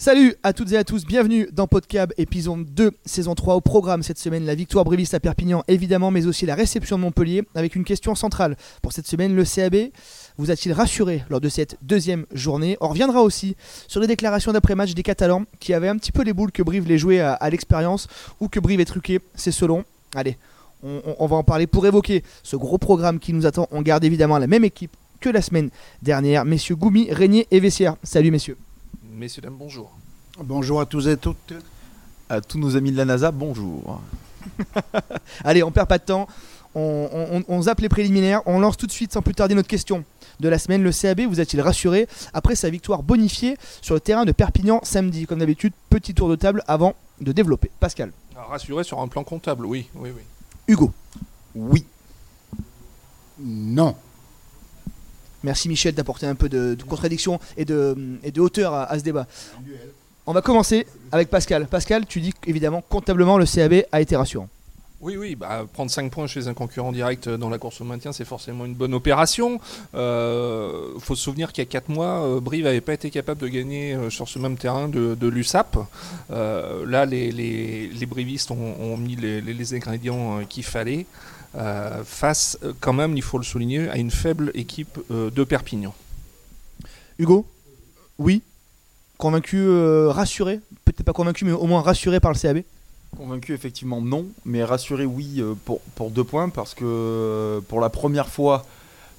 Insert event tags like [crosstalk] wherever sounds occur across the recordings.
Salut à toutes et à tous, bienvenue dans Podcab, épisode 2, saison 3. Au programme cette semaine, la victoire briviste à Perpignan, évidemment, mais aussi la réception de Montpellier, avec une question centrale. Pour cette semaine, le CAB vous a-t-il rassuré lors de cette deuxième journée? On reviendra aussi sur les déclarations d'après-match des Catalans, qui avaient un petit peu les boules que Brive les jouait à, l'expérience, ou que Brive est truqué, c'est selon. Allez, on va en parler pour évoquer ce gros programme qui nous attend. On garde évidemment la même équipe que la semaine dernière. Messieurs Goumi, Régnier et Vessière. Salut messieurs. Messieurs, dames, bonjour. Bonjour à tous et toutes. À tous nos amis de la NASA, bonjour. [laughs] Allez, on perd pas de temps. On, on- on zappe les préliminaires. On lance tout de suite, sans plus tarder, notre question de la semaine. Le CAB vous a-t-il rassuré après sa victoire bonifiée sur le terrain de Perpignan samedi Comme d'habitude, petit tour de table avant de développer. Pascal, Alors, Rassuré sur un plan comptable, oui, oui, oui. Hugo. Oui. Non. Merci Michel d'apporter un peu de, contradiction et de, hauteur à, ce débat. On va commencer avec Pascal. Pascal, tu dis qu'évidemment, comptablement, le CAB a été rassurant. Oui, oui, bah, prendre 5 points chez un concurrent direct dans la course au maintien, c'est forcément une bonne opération. Il faut se souvenir qu'il y a 4 mois, euh, Brive n'avait pas été capable de gagner euh, sur ce même terrain de, l'USAP. Euh, là, les, brivistes ont, mis les, ingrédients euh, qu'il fallait euh, face, euh, quand même, il faut le souligner, à une faible équipe euh, de Perpignan. Hugo Oui Convaincu, euh, rassuré Peut-être pas convaincu, mais au moins rassuré par le CAB Convaincu, effectivement, non. Mais rassuré, oui, pour, pour deux points. Parce que pour la première fois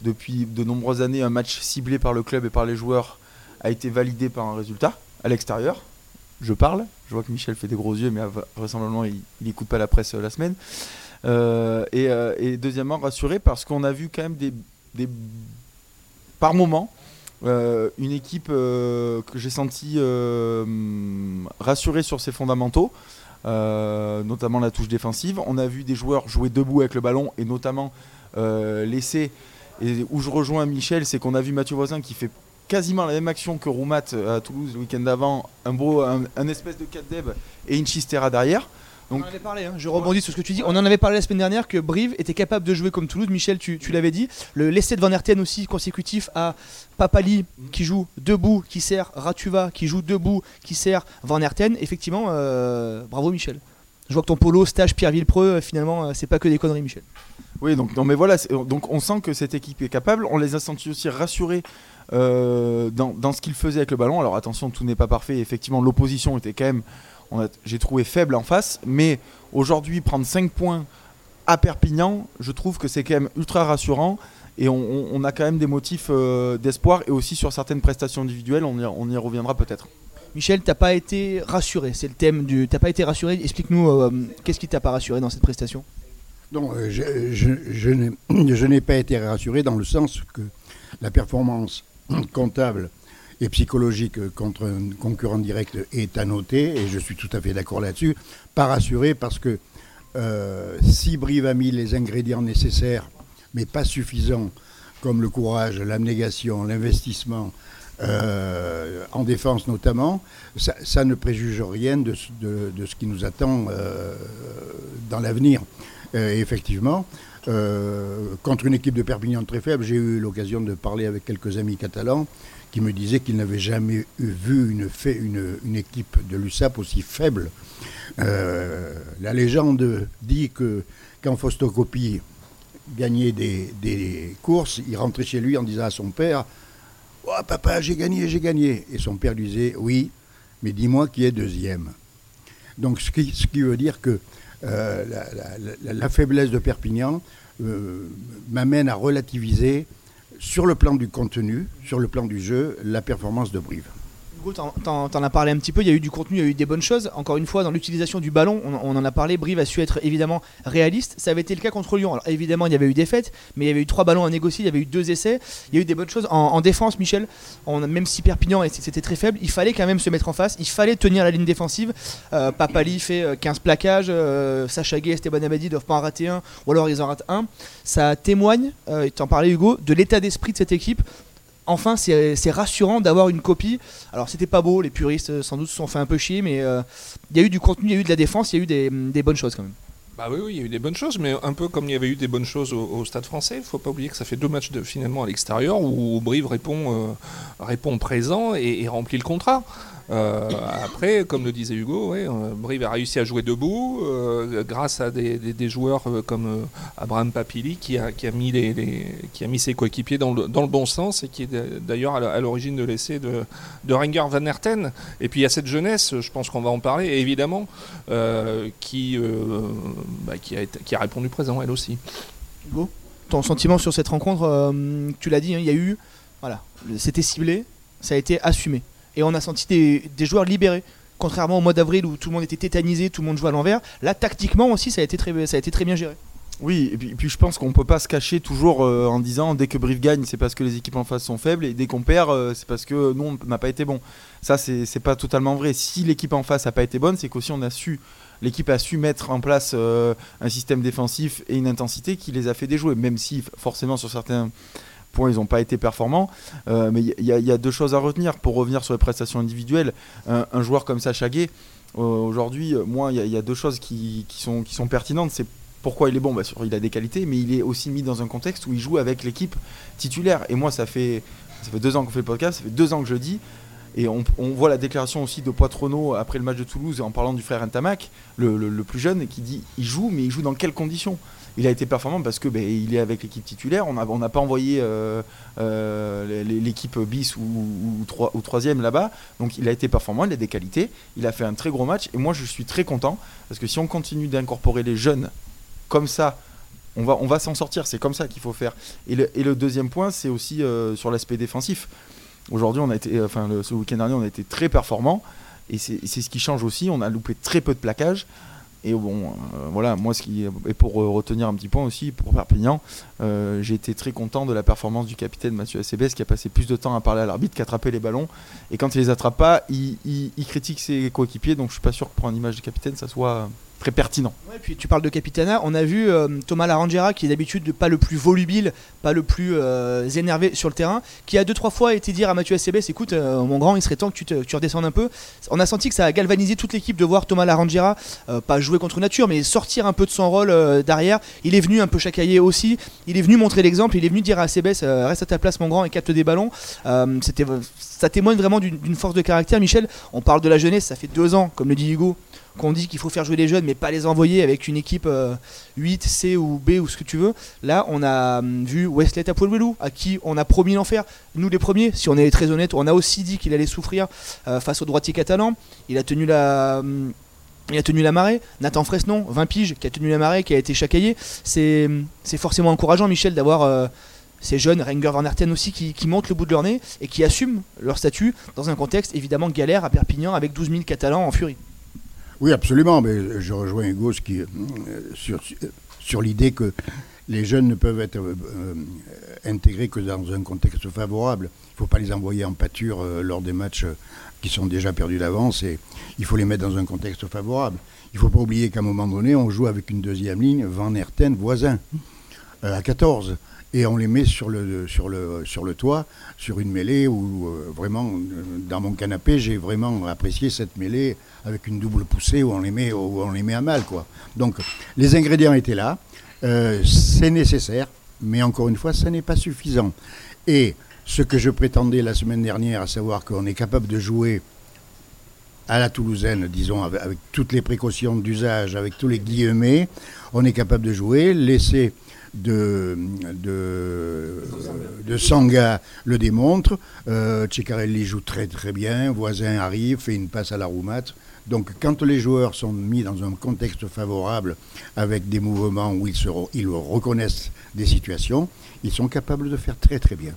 depuis de nombreuses années, un match ciblé par le club et par les joueurs a été validé par un résultat à l'extérieur. Je parle. Je vois que Michel fait des gros yeux, mais vraisemblablement, il n'écoute pas la presse la semaine. Euh, et, euh, et deuxièmement, rassuré parce qu'on a vu quand même des, par moment euh, une équipe que j'ai senti euh, rassurée sur ses fondamentaux, notamment la touche défensive. On a vu des joueurs jouer debout avec le ballon et notamment laisser. Et où je rejoins Michel, c'est qu'on a vu Mathieu Voisin qui fait quasiment la même action que Roumat à Toulouse le week-end d'avant, un, un espèce de 4 deb et une chistera derrière. On en avait parlé, hein. je rebondis sur ce que tu dis. On en avait parlé la semaine dernière que Brive était capable de jouer comme Toulouse. Michel, tu, tu l'avais dit. Le l'essai de Van Herten aussi consécutif à Papali qui joue debout, qui sert Ratuva, qui joue debout, qui sert Van Herten. Effectivement, euh, bravo Michel. Je vois que ton polo stage Pierre Villepreux, euh, finalement, euh, c'est pas que des conneries, Michel. Oui, donc, non, mais voilà, donc on sent que cette équipe est capable. On les a sentis aussi rassurés euh, dans, dans ce qu'ils faisaient avec le ballon. Alors attention, tout n'est pas parfait. Effectivement, l'opposition était quand même, j'ai trouvé faible en face. Mais aujourd'hui, prendre 5 points à Perpignan, je trouve que c'est quand même ultra rassurant. Et on, on- on a quand même des motifs euh, d'espoir et aussi sur certaines prestations individuelles, on y, on y reviendra peut-être. Michel, t'as pas été rassuré, c'est le thème du. T'as pas été rassuré, explique-nous euh, qu'est-ce qui t'a pas rassuré dans cette prestation? Non, euh, je, je- je n'ai- [clears throat] je n'ai pas été rassuré dans le sens que la performance comptable et psychologique contre un concurrent direct est à noter, et je suis tout à fait d'accord là-dessus. Pas rassuré parce que euh, si Brive a mis les ingrédients nécessaires, mais pas suffisants, comme le courage, l'abnégation, l'investissement, euh, en défense notamment, ça, ne préjuge rien de, ce- qui nous attend euh, dans l'avenir. Effectivement, contre une équipe de Perpignan très faible, j'ai eu l'occasion de parler avec quelques amis catalans qui me disaient qu'ils n'avaient jamais vu une, équipe de l'USAP aussi faible. Euh, la légende dit que quand Fostocopie gagnait des, courses, il rentrait chez lui en disant à son père Oh papa, j'ai gagné, j'ai gagné. Et son père lui disait Oui, mais dis-moi qui est deuxième. Donc ce qui, veut dire que euh, la- la faiblesse de Perpignan euh, m'amène à relativiser sur le plan du contenu, sur le plan du jeu, la performance de Brive. Hugo, t'en- as parlé un petit peu, il y a eu du contenu, il y a eu des bonnes choses. Encore une fois, dans l'utilisation du ballon, on, en a parlé, Brive a su être évidemment réaliste. Ça avait été le cas contre Lyon. Alors évidemment, il y avait eu des fêtes, mais il y avait eu trois ballons à négocier, il y avait eu deux essais. Il y a eu des bonnes choses. En, en défense, Michel, même si Perpignan était c'était très faible, il fallait quand même se mettre en face, il fallait tenir la ligne défensive. Euh, Papali fait euh, 15 plaquages, euh, Sacha Gay, Esteban Abadi doivent pas en rater un, ou alors ils en ratent un. Ça témoigne, euh, t'en parlais Hugo, de l'état d'esprit de cette équipe. Enfin, c'est rassurant d'avoir une copie. Alors, c'était pas beau, les puristes euh, sans doute se sont fait un peu chier, mais euh, il y a eu du contenu, il y a eu de la défense, il y a eu des, bonnes choses quand même. Bah oui, il y a eu des bonnes choses, mais un peu comme il y avait eu des bonnes choses au, Stade français, il faut pas oublier que ça fait deux matchs finalement à l'extérieur où Brive répond, euh, répond présent et remplit le contrat. Euh, après, comme le disait Hugo, euh, Brive a réussi à jouer debout euh, grâce à des, joueurs comme Abraham Papili qui a, mis, ses coéquipiers dans le, bon sens et qui est d'ailleurs à l'origine de l'essai de, Renger Van Herten. Et puis il y a cette jeunesse, je pense qu'on va en parler, évidemment, qui, bah, qui, a répondu présent elle aussi. Hugo, ton sentiment sur cette rencontre, tu l'as dit, hein, il y a eu, voilà, c'était ciblé, ça a été assumé, et on a senti des, joueurs libérés. Contrairement au mois d'avril où tout le monde était tétanisé, tout le monde jouait à l'envers, là tactiquement aussi ça a été très, bien géré. Oui, et puis, je pense qu'on peut pas se cacher toujours euh, en disant dès que Brive gagne, c'est parce que les équipes en face sont faibles, et dès qu'on perd, euh, c'est parce que nous, on n'a pas été bon. Ça, c'est pas totalement vrai. Si l'équipe en face n'a pas été bonne, c'est qu'aussi on a su, l'équipe a su mettre en place euh, un système défensif et une intensité qui les a fait déjouer, même si forcément sur certains points ils n'ont pas été performants. Euh, mais il y, a- deux choses à retenir pour revenir sur les prestations individuelles. Un, joueur comme Sacha Gueye, euh, aujourd'hui, euh, moi, il y, a- deux choses qui, sont, pertinentes. C'est pourquoi il est bon, bah, sûr, il a des qualités, mais il est aussi mis dans un contexte où il joue avec l'équipe titulaire. Et moi, ça fait, ça fait deux ans qu'on fait le podcast, ça fait deux ans que je dis. Et on, voit la déclaration aussi de Poitrono après le match de Toulouse en parlant du frère Ntamak, le plus jeune, qui dit il joue, mais il joue dans quelles conditions? Il a été performant parce que ben, il est avec l'équipe titulaire. On n'a on n'a pas envoyé euh, euh, l'équipe bis ou, ou, ou troisième là-bas. Donc il a été performant, il a des qualités. Il a fait un très gros match. Et moi, je suis très content parce que si on continue d'incorporer les jeunes comme ça, on va, on va s'en sortir. C'est comme ça qu'il faut faire. Et le, et le deuxième point, c'est aussi euh, sur l'aspect défensif. Aujourd'hui, on a été, enfin, ce week-end dernier, on a été très performant. Et c'est ce qui change aussi. On a loupé très peu de plaquages. Et bon, euh, voilà, moi, ce qui et pour euh, retenir un petit point aussi, pour Perpignan, euh, j'ai été très content de la performance du capitaine Mathieu Acebes qui a passé plus de temps à parler à l'arbitre qu'à attraper les ballons. Et quand il les attrape pas, il, critique ses coéquipiers. Donc je suis pas sûr que pour une image de capitaine, ça soit très pertinent. Ouais, puis tu parles de Capitana, on a vu euh, Thomas Larangera qui est d'habitude pas le plus volubile, pas le plus euh, énervé sur le terrain, qui a deux trois fois été dire à Mathieu Acebes écoute euh, mon grand il serait temps que tu, te, redescendes un peu. On a senti que ça a galvanisé toute l'équipe de voir Thomas Larangera pas jouer contre nature mais sortir un peu de son rôle derrière. Il est venu un peu chacailler aussi, il est venu montrer l'exemple, il est venu dire à Acebes reste à ta place mon grand et capte des ballons. Ça témoigne vraiment d'une force de caractère Michel. On parle de la jeunesse, ça fait deux ans comme le dit Hugo qu'on dit qu'il faut faire jouer les jeunes mais pas les envoyer avec une équipe euh, 8, C ou B ou ce que tu veux. Là, on a hum, vu Wesley Tapouelou à qui on a promis l'enfer. Nous les premiers, si on est très honnête, on a aussi dit qu'il allait souffrir euh, face au droitier catalan. Il a tenu la... hum, il a tenu la marée. Nathan Fresnon, 20 piges, qui a tenu la marée, qui a été chacaillé. C'est hum, c'est forcément encourageant, Michel, d'avoir euh, ces jeunes, Renger Van Herten aussi, qui, qui montent le bout de leur nez et qui assument leur statut dans un contexte évidemment galère à Perpignan avec 12 000 Catalans en furie. Oui, absolument. Mais je rejoins Hugo qui, euh, sur, sur l'idée que les jeunes ne peuvent être euh, intégrés que dans un contexte favorable. Il ne faut pas les envoyer en pâture euh, lors des matchs qui sont déjà perdus d'avance et il faut les mettre dans un contexte favorable. Il ne faut pas oublier qu'à un moment donné, on joue avec une deuxième ligne, Van Herten, voisin, à 14. Et on les met sur le, sur le, sur le toit, sur une mêlée où vraiment, dans mon canapé, j'ai vraiment apprécié cette mêlée avec une double poussée où on les met, on les met à mal. Quoi. Donc les ingrédients étaient là, euh, c'est nécessaire, mais encore une fois, ça n'est pas suffisant. Et ce que je prétendais la semaine dernière, à savoir qu'on est capable de jouer à la Toulousaine, disons, avec, toutes les précautions d'usage, avec tous les guillemets, on est capable de jouer, laisser de, de, Sanga le démontre. Euh, joue très très bien. Voisin arrive, fait une passe à la Roumat. Donc quand les joueurs sont mis dans un contexte favorable, avec des mouvements où ils, se re- ils reconnaissent des situations, ils sont capables de faire très très bien.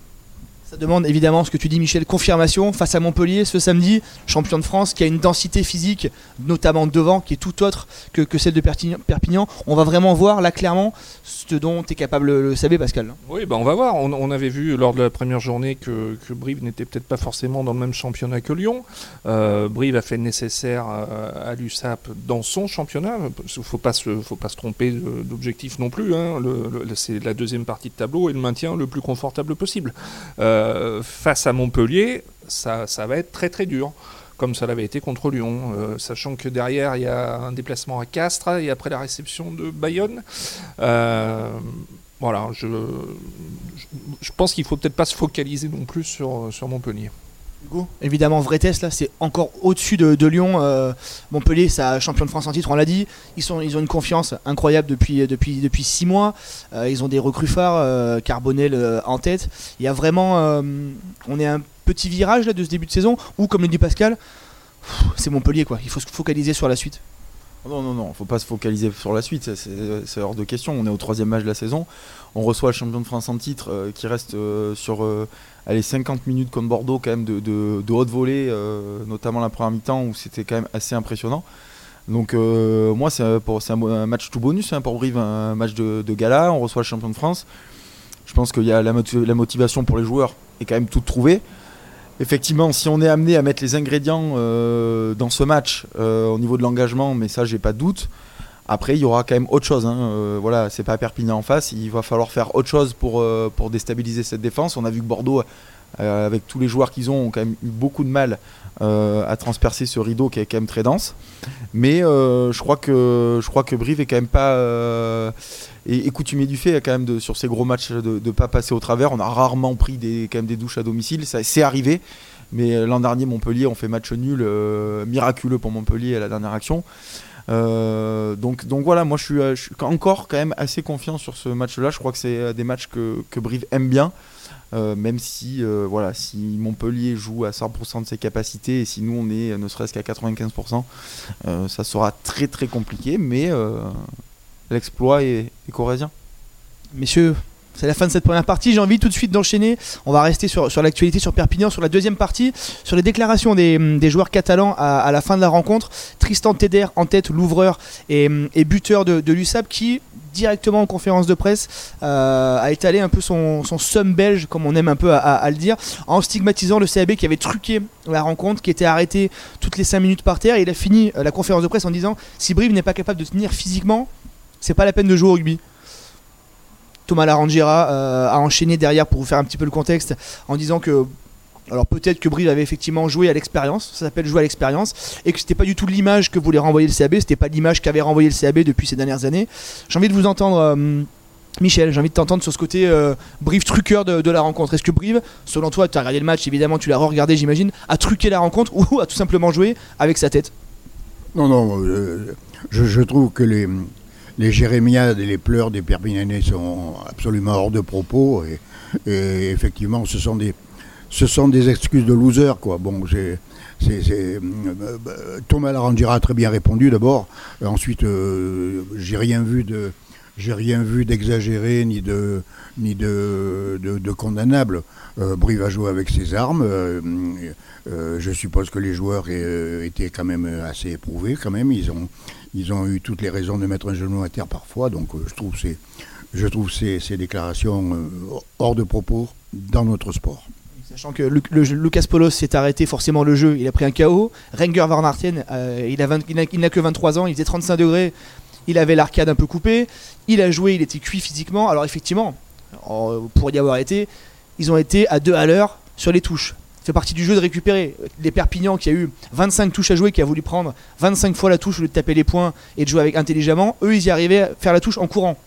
Demande évidemment ce que tu dis Michel, confirmation face à Montpellier ce samedi, champion de France qui a une densité physique, notamment devant, qui est tout autre que, que celle de Perpignan-. On va vraiment voir là clairement ce dont tu es capable le savoir Pascal. Oui, bah on va voir. On, avait vu lors de la première journée que, Brive n'était peut-être pas forcément dans le même championnat que Lyon. Euh, Brive a fait le nécessaire à, l'USAP dans son championnat. Il ne faut, pas se- tromper d'objectif non plus. hein. C'est la deuxième partie de tableau et le maintien le plus confortable possible. Euh, face à Montpellier, ça, va être très très dur comme ça l'avait été contre Lyon, euh, sachant que derrière il y a un déplacement à Castres et après la réception de Bayonne. Euh, voilà, je, pense qu'il faut peut-être pas se focaliser non plus sur Montpellier. Hugo, évidemment, vrai test là, c'est encore au-dessus de, Lyon. euh, Montpellier, ça champion de France en titre, on l'a dit. Ils, ont une confiance incroyable depuis, depuis, six mois. Euh, ils ont des recrues phares, euh, Carbonel en tête. Il y a vraiment. on est un petit virage là, de ce début de saison où, comme le dit Pascal, c'est Montpellier quoi. Il faut se focaliser sur la suite. Non, non, non, faut pas se focaliser sur la suite, c'est- hors de question. On est au troisième match de la saison. On reçoit le champion de France en titre euh, qui reste euh, sur euh, allez, 50 minutes comme Bordeaux, quand même de, de, de haute volée, euh, notamment la première mi-temps où c'était quand même assez impressionnant. Donc, moi, c'est un- un, match tout bonus hein, pour Brive, un match de, gala. On reçoit le champion de France. Je pense qu'il y a la, la motivation pour les joueurs est quand même toute trouvée. Effectivement, si on est amené à mettre les ingrédients euh, dans ce match euh, au niveau de l'engagement, mais ça, j'ai pas de doute. Après, il y aura quand même autre chose. Hein. Euh, voilà, c'est pas Perpignan en face. Il va falloir faire autre chose pour, euh, pour déstabiliser cette défense. On a vu que Bordeaux, euh, avec tous les joueurs qu'ils ont, ont quand même eu beaucoup de mal euh, à transpercer ce rideau qui est quand même très dense. Mais je crois que je crois que Brive est quand même pas et, du fait quand même sur ces gros matchs de ne pas passer au travers. On a rarement pris des quand même des douches à domicile. Ça c'est arrivé. Mais l'an dernier, Montpellier, on fait match nul, miraculeux pour Montpellier à la dernière action. Euh, donc, donc voilà, moi je suis, euh, je suis encore quand même assez confiant sur ce match-là. Je crois que c'est euh, des matchs que, que Brive aime bien. Même si, voilà, si Montpellier joue à 100% de ses capacités et si nous on est ne serait-ce qu'à 95%, euh, ça sera très très compliqué, mais l'exploit est, est corésien. Messieurs, c'est la fin de cette première partie. J'ai envie tout de suite d'enchaîner. On va rester sur, sur l'actualité sur Perpignan, sur la deuxième partie, sur les déclarations des, des joueurs catalans à, la fin de la rencontre. Tristan Teder en tête, l'ouvreur et, et buteur de, de l'USAP qui directement en conférence de presse euh, a étalé un peu son, son somme belge comme on aime un peu à le dire en stigmatisant le CAB qui avait truqué la rencontre qui était arrêté toutes les 5 minutes par terre et il a fini euh, la conférence de presse en disant si Brive n'est pas capable de tenir physiquement c'est pas la peine de jouer au rugby Thomas Larangira euh, a enchaîné derrière pour vous faire un petit peu le contexte en disant que alors peut-être que Brive avait effectivement joué à l'expérience, ça s'appelle jouer à l'expérience, et que c'était pas du tout l'image que voulait renvoyer le CAB, c'était pas l'image qu'avait renvoyé le CAB depuis ces dernières années. J'ai envie de vous entendre, euh, Michel, j'ai envie de t'entendre sur ce côté euh, Brive truqueur de, la rencontre. Est-ce que Brive, selon toi, tu as regardé le match, évidemment, tu l'as re-regardé, j'imagine, a truqué la rencontre [laughs] ou a tout simplement joué avec sa tête? Non, non, euh, je trouve que les, les jérémiades et les pleurs des Perpignanais sont absolument hors de propos. Et, effectivement, ce sont des, ce sont des excuses de loser, quoi. Bon, c'est- c'est, euh, euh, Thomas Larangira a très bien répondu d'abord. Ensuite, euh, j'ai rien vu de, j'ai rien vu d'exagéré ni de, ni de, de, condamnable. Euh, Brive a joué avec ses armes. je suppose que les joueurs étaient quand même assez éprouvés, quand même. Ils ont, ils ont eu toutes les raisons de mettre un genou à terre parfois. Donc, euh, je trouve ces, déclarations euh, hors de propos dans notre sport. Sachant que Lucas Polos s'est arrêté forcément le jeu, il a pris un KO. Renger Van euh, il n'a que 23 ans, il faisait 35 degrés, il avait l'arcade un peu coupée, il a joué, il était cuit physiquement. Alors effectivement, en- pour y avoir été, ils ont été à deux à l'heure sur les touches. Fait partie du jeu de récupérer. Les Perpignan qui a eu 25 touches à jouer, qui a voulu prendre 25 fois la touche au lieu de taper les points et de jouer avec intelligemment, eux ils y arrivaient à faire la touche en courant.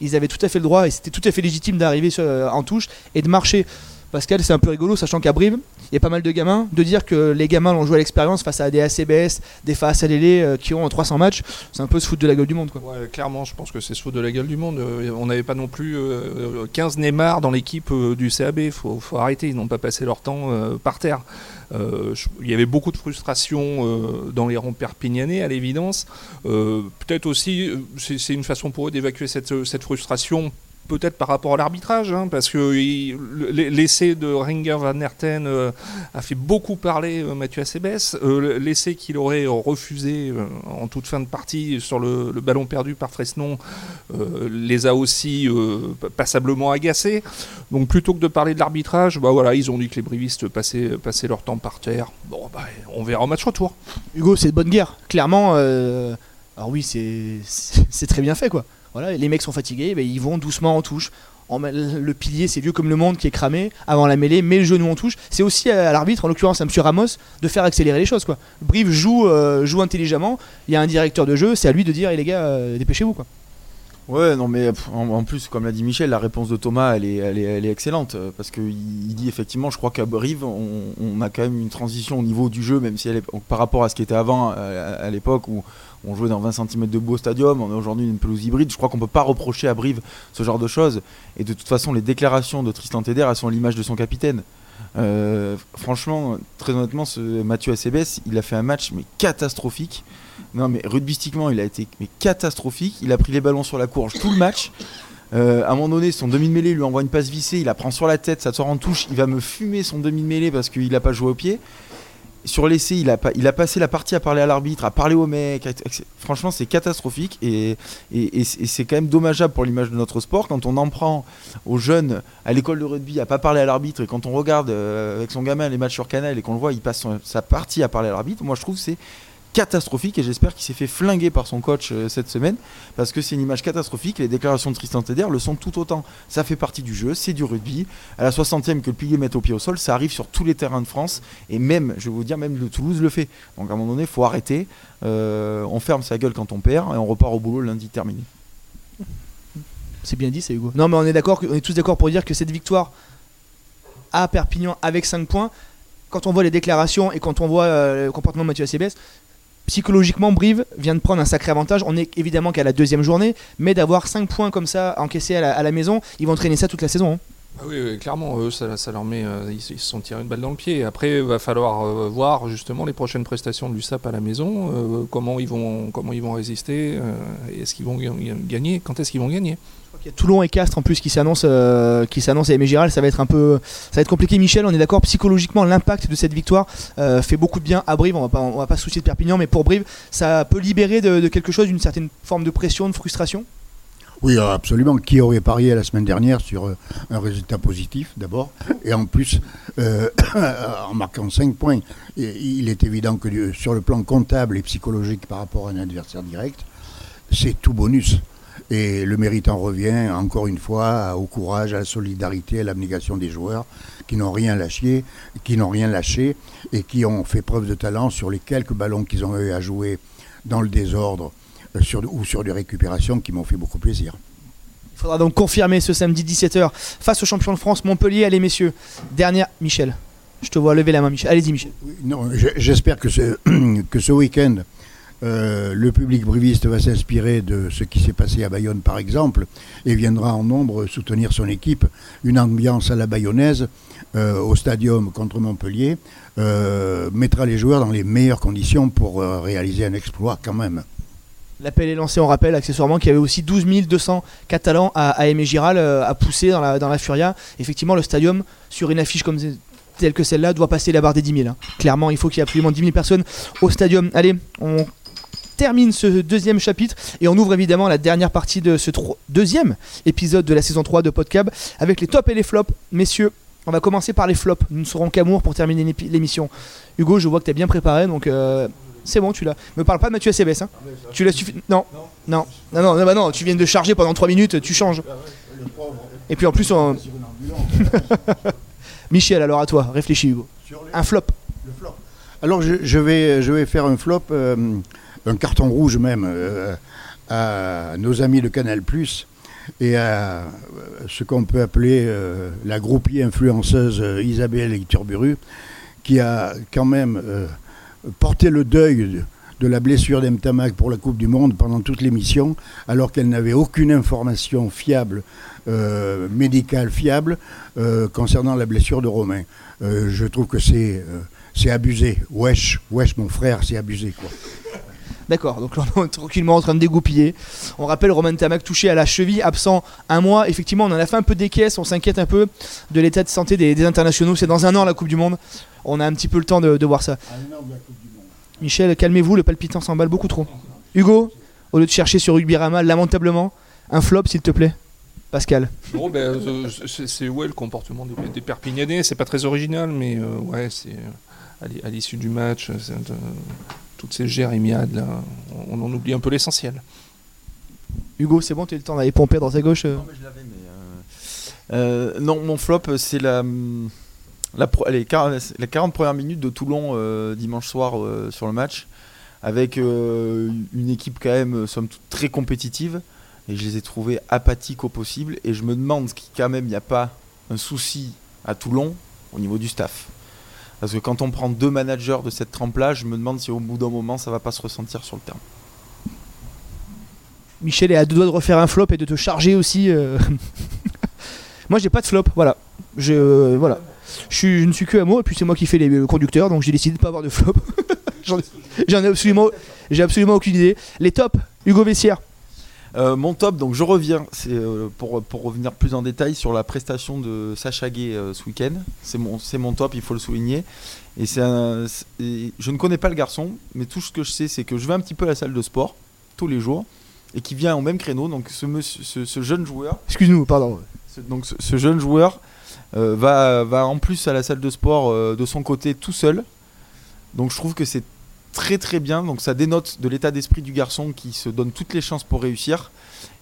Ils avaient tout à fait le droit et c'était tout à fait légitime d'arriver euh, en touche et de marcher. Pascal, c'est un peu rigolo, sachant qu'à Brive, il y a pas mal de gamins, de dire que les gamins l'ont joué à l'expérience face à des ACBS, des FAS LL euh, qui ont 300 matchs, c'est un peu se foutre de la gueule du monde. Quoi. Clairement, je pense que c'est sous de la gueule du monde. Euh, On n'avait pas non plus euh, 15 Neymar dans l'équipe euh, du CAB. Faut, faut arrêter. Ils n'ont pas passé leur temps euh, par terre. Euh, il y avait beaucoup de frustration euh, dans les rangs perpignanais, à l'évidence. Euh, Peut-être aussi, euh, c'est une façon pour eux d'évacuer cette frustration. Peut-être par rapport à l'arbitrage, hein, parce que l'essai de Ringer Van Herten euh, a fait beaucoup parler euh, Mathieu Acebes. Euh, l'essai qu'il aurait refusé en toute fin de partie sur le, ballon perdu par Fresnon les a aussi passablement agacés. Donc plutôt que de parler de l'arbitrage, bah voilà, ils ont dit que les brivistes passaient, leur temps par terre. Bon, bah, on verra au match retour. Hugo, c'est de bonne guerre. Clairement, alors oui, c'est- très bien fait quoi. Voilà, les mecs sont fatigués, ils vont doucement en touche. Le pilier, c'est vieux comme le monde qui est cramé avant la mêlée, met le genou en touche. C'est aussi à, l'arbitre, en l'occurrence à M. Ramos, de faire accélérer les choses. Quoi. Brive joue, euh, intelligemment. Il y a un directeur de jeu, c'est à lui de dire, Eh, les gars, euh, dépêchez-vous. Quoi. Ouais, non, mais en, plus, comme l'a dit Michel, la réponse de Thomas, elle est, elle est, elle est excellente. Parce qu'il il dit effectivement, je crois qu'à Brive, on, a quand même une transition au niveau du jeu, même si elle est, par rapport à ce qui était avant, à, l'époque où on jouait dans 20 cm de beau stadium, on est aujourd'hui une pelouse hybride. Je crois qu'on peut pas reprocher à Brive ce genre de choses. Et de toute façon, les déclarations de Tristan Teder, elles sont l'image de son capitaine. Euh, franchement, très honnêtement, ce Mathieu Acebes, il a fait un match mais catastrophique. Non, mais rugbystiquement, il a été mais catastrophique. Il a pris les ballons sur la courge tout le match. Euh, à un moment donné, son demi-mêlée lui envoie une passe vissée, il la prend sur la tête, ça sort en touche, il va me fumer son demi-mêlée parce qu'il n'a pas joué au pied sur l'essai, il a, il a passé la partie à parler à l'arbitre, à parler au mec. franchement, c'est catastrophique et, c'est quand même dommageable pour l'image de notre sport quand on en prend aux jeunes à l'école de rugby à pas parler à l'arbitre et quand on regarde euh, avec son gamin les matchs sur Canal et qu'on le voit, il passe sa partie à parler à l'arbitre. Moi, je trouve c'est catastrophique et j'espère qu'il s'est fait flinguer par son coach euh, cette semaine parce que c'est une image catastrophique. Les déclarations de Tristan Teder le sont tout autant. Ça fait partie du jeu, c'est du rugby. À la 60e que le pilier mette au pied au sol, ça arrive sur tous les terrains de France et même, je vais vous dire, même le Toulouse le fait. Donc à un moment donné, il faut arrêter. Euh, on ferme sa gueule quand on perd et on repart au boulot lundi terminé. C'est bien dit, c'est Hugo. Non, mais on est d'accord, on est tous d'accord pour dire que cette victoire à Perpignan avec 5 points, quand on voit les déclarations et quand on voit euh, le comportement de Mathieu Acebes, psychologiquement, Brive vient de prendre un sacré avantage. On est évidemment qu'à la deuxième journée, mais d'avoir 5 points comme ça encaissés à la, maison, ils vont traîner ça toute la saison. Hein. Ah oui, clairement, eux, ça, leur met, euh, ils, se sont tirés une balle dans le pied. Après, il va falloir euh, voir justement les prochaines prestations de l'USAP à la maison, euh, comment ils vont, comment ils vont résister, est-ce qu'ils vont gagner, quand est-ce qu'ils vont gagner. Y a Toulon et Castres en plus qui s'annoncent, euh, qui s'annoncent à Giral. Ça va être un peu, compliqué. Michel, on est d'accord. Psychologiquement, l'impact de cette victoire euh, fait beaucoup de bien à Brive. On va pas, on va pas se soucier de Perpignan, mais pour Brive, ça peut libérer de, quelque chose, d'une certaine forme de pression, de frustration? Oui, absolument. Qui aurait parié la semaine dernière sur euh, un résultat positif d'abord, et en plus [coughs] en marquant 5 points. il est évident que sur le plan comptable et psychologique par rapport à un adversaire direct, c'est tout bonus. Et le mérite en revient, encore une fois, au courage, à la solidarité, à l'abnégation des joueurs qui n'ont rien lâché, qui n'ont rien lâché et qui ont fait preuve de talent sur les quelques ballons qu'ils ont eu à jouer dans le désordre euh, ou sur des récupérations qui m'ont fait beaucoup plaisir. Il faudra donc confirmer ce samedi 17h face au champion de France Montpellier. Allez messieurs, dernière, Michel. Je te vois lever la main, Michel. Allez-y, Michel. Non, j'espère que ce, [clears throat] que ce week-end euh, le public briviste va s'inspirer de ce qui s'est passé à Bayonne, par exemple, et viendra en nombre soutenir son équipe. Une ambiance à la bayonnaise euh, au stadium contre Montpellier euh, mettra les joueurs dans les meilleures conditions pour réaliser un exploit quand même. L'appel est lancé, on rappelle accessoirement qu'il y avait aussi 12 200 Catalans à, à Giral à pousser dans la, Furia. Effectivement, le stadium, sur une affiche telle que celle-là, doit passer la barre des 10 000. Hein. Clairement, il faut qu'il y ait absolument 10 000 personnes au stadium. Allez, on termine ce deuxième chapitre et on ouvre évidemment la dernière partie de ce deuxième épisode de la saison 3 de Podcab avec les tops et les flops. Messieurs, on va commencer par les flops. Nous ne serons qu'amour pour terminer l'émission. Hugo, je vois que tu as bien préparé donc. Euh, c'est bon, tu l'as. Me parle pas de Mathieu Acebes, hein Tu l'as suffi. Non. Non. Non, non, non, bah non, tu viens de charger pendant 3 minutes, tu changes. Et puis en plus, on... [laughs] Michel, alors à toi, réfléchis, Hugo. Un flop. Alors je, vais, je vais faire un flop. Euh, un carton rouge même euh, à nos amis de Canal ⁇ et à ce qu'on peut appeler euh, la groupie influenceuse euh, Isabelle Iturburu, qui a quand même porté le deuil de la blessure d'Emtamac pour la Coupe du Monde pendant toute l'émission, alors qu'elle n'avait aucune information fiable, médicale fiable, concernant la blessure de Romain. je trouve que c'est c'est abusé. Wesh, wesh mon frère, c'est abusé quoi. D'accord, donc là on est tranquillement en train de dégoupiller. On rappelle Roman Tamac touché à la cheville, absent un mois. Effectivement, on en a fait un peu des caisses, on s'inquiète un peu de l'état de santé des, internationaux. C'est dans un an la Coupe du Monde. On a un petit peu le temps de, voir ça. Michel, calmez-vous, le palpitant s'emballe beaucoup trop. Hugo, au lieu de chercher sur Rugby-Rama, lamentablement, un flop s'il te plaît. Pascal. Bon, ben, euh, c'est ouais, le comportement des, des Perpignanais? C'est pas très original, mais euh, ouais, c'est euh, à l'issue du match, toutes ces jérémiades là, on, en oublie un peu l'essentiel. Hugo, c'est bon, tu as le temps d'aller pomper dans ta gauche euh Non, mais je l'avais, mais. Euh, euh, non, mon flop, c'est la. La, les 40 premières minutes de Toulon dimanche soir sur le match, avec une équipe quand même, somme toute, très compétitive. et je les ai trouvés apathiques au possible. Et je me demande si quand même il n'y a pas un souci à Toulon au niveau du staff. Parce que quand on prend deux managers de cette trempe-là, je me demande si au bout d'un moment ça va pas se ressentir sur le terrain. Michel est à deux doigts de refaire un flop et de te charger aussi. euh. [laughs] moi, j'ai pas de flop, voilà. Je, euh, voilà. Je, ne suis que amour et puis c'est moi qui fais les conducteurs, donc j'ai décidé de pas avoir de flop. [laughs] J'en ai, j'en ai absolument, j'ai absolument aucune idée. Les tops, Hugo Vessière. Euh, mon top, donc je reviens, c'est euh, pour, pour revenir plus en détail sur la prestation de Sacha Gay euh, ce week-end. C'est mon, c'est mon top, il faut le souligner. Et c'est je ne connais pas le garçon, mais tout ce que je sais, c'est que je vais un petit peu à la salle de sport tous les jours et qui vient au même créneau. Donc ce, monsieur- ce, ce jeune joueur, Excuse-nous, pardon. ce- donc ce, ce jeune joueur va, va en plus à la salle de sport de son côté tout seul. Donc je trouve que c'est très très bien. Donc ça dénote de l'état d'esprit du garçon qui se donne toutes les chances pour réussir.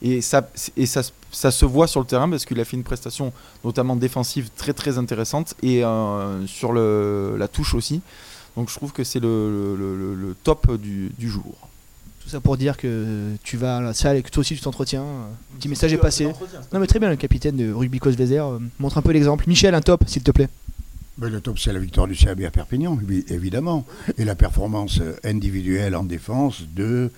Et ça, et ça, ça se voit sur le terrain parce qu'il a fait une prestation notamment défensive très très intéressante et euh, sur le, la touche aussi. Donc je trouve que c'est le, le- le- le top du, du jour. Tout ça pour dire que tu vas à la salle et que toi aussi tu t'entretiens. Un petit message est passé. Non mais très bien, le capitaine de Rugby Cause Vézère euh, montre un peu l'exemple. Michel, un top, s'il te plaît. Le top, c'est la victoire du CAB à Perpignan, évi- évidemment. Et la performance individuelle en défense de,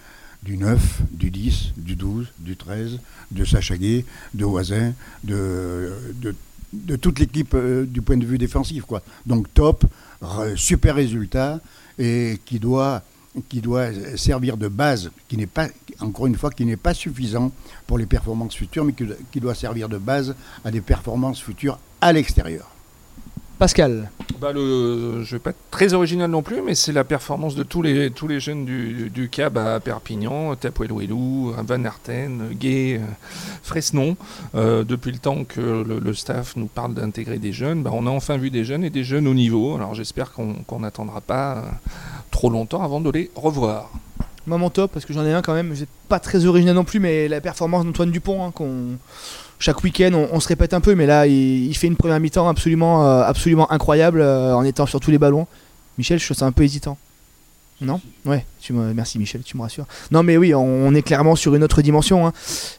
du 9, du 10, du 12, du 13, de Sachaguet, de Voisin, de, de, de toute l'équipe euh, du point de vue défensif. Quoi. Donc top, super résultat, et qui doit, qui doit servir de base, qui n'est pas, encore une fois, qui n'est pas suffisant pour les performances futures, mais qui doit servir de base à des performances futures à l'extérieur. Pascal. Bah le, je vais pas être très original non plus, mais c'est la performance de tous les, tous les jeunes du, du CAB à Perpignan, Tapuelouelou, Van Arten, Gay, euh, Fresnon. Euh, depuis le temps que le, le staff nous parle d'intégrer des jeunes, bah, on a enfin vu des jeunes et des jeunes au niveau. Alors j'espère qu'on qu'on n'attendra pas euh, trop longtemps avant de les revoir. Moi, mon top, parce que j'en ai un quand même, j'ai pas très original non plus, mais la performance d'Antoine Dupont, hein, qu'on chaque week-end on, se répète un peu, mais là il, il fait une première mi-temps absolument, euh, absolument incroyable euh, en étant sur tous les ballons. Michel, je trouve ça un peu hésitant. Non Ouais, tu me... merci Michel, tu me rassures. Non mais oui, on, est clairement sur une autre dimension. hein.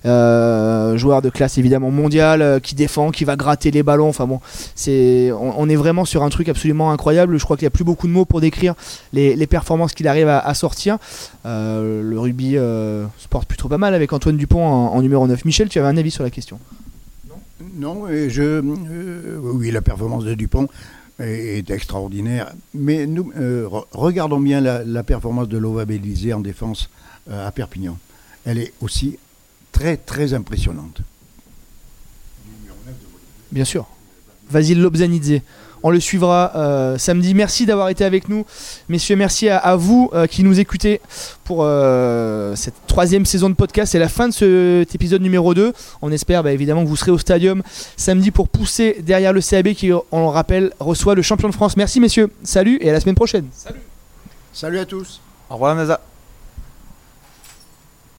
Euh, joueur de classe évidemment mondiale, euh, qui défend, qui va gratter les ballons. Enfin bon, c'est, on, est vraiment sur un truc absolument incroyable. Je crois qu'il n'y a plus beaucoup de mots pour décrire les, performances qu'il arrive à, sortir. Euh, le rugby se porte plutôt pas mal avec Antoine Dupont en, numéro 9. Michel, tu avais un avis sur la question? Non, je, oui, la performance de Dupont est, extraordinaire. Mais nous, euh, re- regardons bien la, performance de Lova Bélizé en défense euh, à Perpignan. Elle est aussi très, très impressionnante. Bien sûr. Vasile Lobzanidze. On le suivra euh, samedi. Merci d'avoir été avec nous. Messieurs, merci à, à vous euh, qui nous écoutez pour euh, cette troisième saison de podcast. C'est la fin de cet épisode numéro 2. On espère bah, évidemment que vous serez au stadium samedi pour pousser derrière le CAB qui, on le rappelle, reçoit le champion de France. Merci messieurs. Salut et à la semaine prochaine. Salut à tous Au revoir la NASA.